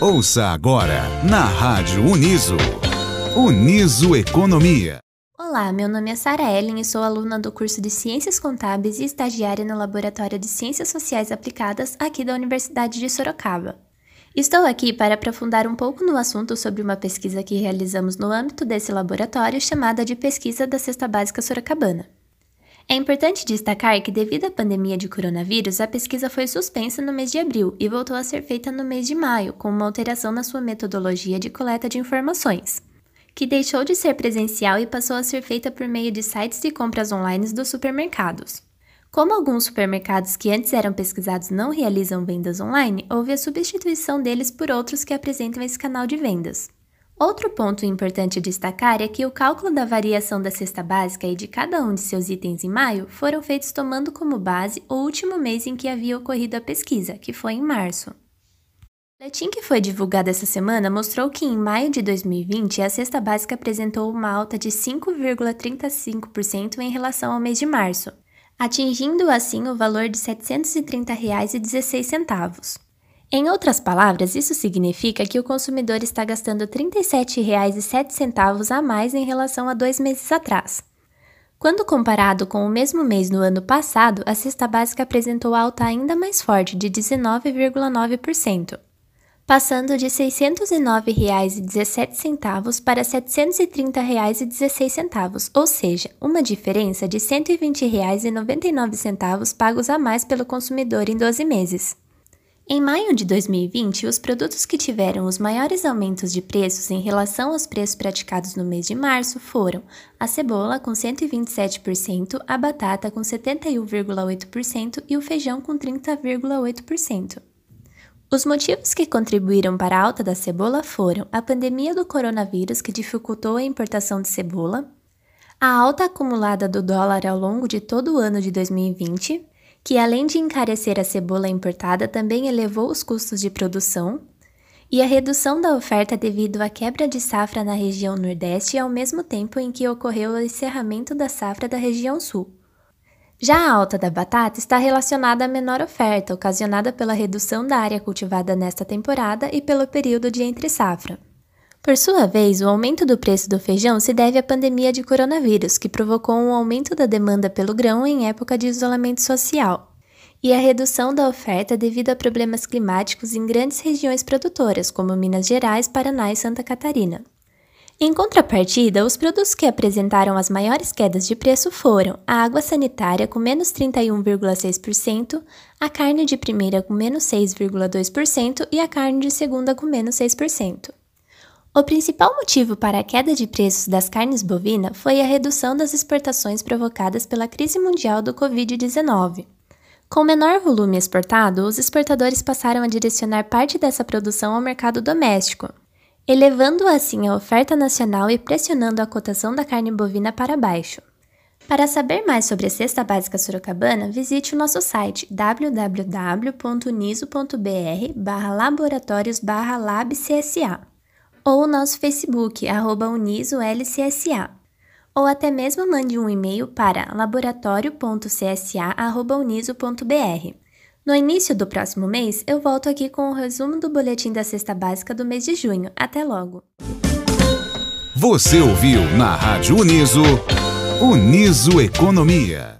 Ouça agora na Rádio Uniso. Uniso Economia. Olá, meu nome é Sara Ellen e sou aluna do curso de Ciências Contábeis e estagiária no Laboratório de Ciências Sociais Aplicadas aqui da Universidade de Sorocaba. Estou aqui para aprofundar um pouco no assunto sobre uma pesquisa que realizamos no âmbito desse laboratório chamada de Pesquisa da Cesta Básica Sorocabana. É importante destacar que, devido à pandemia de coronavírus, a pesquisa foi suspensa no mês de abril e voltou a ser feita no mês de maio, com uma alteração na sua metodologia de coleta de informações, que deixou de ser presencial e passou a ser feita por meio de sites de compras online dos supermercados. Como alguns supermercados que antes eram pesquisados não realizam vendas online, houve a substituição deles por outros que apresentam esse canal de vendas. Outro ponto importante destacar é que o cálculo da variação da cesta básica e de cada um de seus itens em maio foram feitos tomando como base o último mês em que havia ocorrido a pesquisa, que foi em março. O boletim que foi divulgado essa semana mostrou que em maio de 2020 a cesta básica apresentou uma alta de 5,35% em relação ao mês de março, atingindo assim o valor de R$ 730,16. Em outras palavras, isso significa que o consumidor está gastando R$ 37,07 a mais em relação a dois meses atrás. Quando comparado com o mesmo mês no ano passado, a cesta básica apresentou alta ainda mais forte, de 19,9%, passando de R$ 609,17 para R$ 730,16, ou seja, uma diferença de R$ 120,99 pagos a mais pelo consumidor em 12 meses. Em maio de 2020, os produtos que tiveram os maiores aumentos de preços em relação aos preços praticados no mês de março foram a cebola com 127%, a batata com 71,8% e o feijão com 30,8%. Os motivos que contribuíram para a alta da cebola foram a pandemia do coronavírus, que dificultou a importação de cebola, a alta acumulada do dólar ao longo de todo o ano de 2020, que além de encarecer a cebola importada, também elevou os custos de produção, e a redução da oferta devido à quebra de safra na região Nordeste ao mesmo tempo em que ocorreu o encerramento da safra da região Sul. Já a alta da batata está relacionada à menor oferta, ocasionada pela redução da área cultivada nesta temporada e pelo período de entre-safra. Por sua vez, o aumento do preço do feijão se deve à pandemia de coronavírus, que provocou um aumento da demanda pelo grão em época de isolamento social, e a redução da oferta devido a problemas climáticos em grandes regiões produtoras, como Minas Gerais, Paraná e Santa Catarina. Em contrapartida, os produtos que apresentaram as maiores quedas de preço foram a água sanitária com menos 31,6%, a carne de primeira com menos 6,2% e a carne de segunda com menos 6%. O principal motivo para a queda de preços das carnes bovina foi a redução das exportações provocadas pela crise mundial do Covid-19. Com menor volume exportado, os exportadores passaram a direcionar parte dessa produção ao mercado doméstico, elevando assim a oferta nacional e pressionando a cotação da carne bovina para baixo. Para saber mais sobre a cesta básica sorocabana, visite o nosso site www.uniso.br/laboratórios/labcsa ou o nosso Facebook, arroba UnisoLCSA. Ou até mesmo mande um e-mail para laboratório.csa.uniso.br. No início do próximo mês, eu volto aqui com o resumo do boletim da cesta básica do mês de junho. Até logo! Você ouviu na Rádio Uniso, Uniso Economia.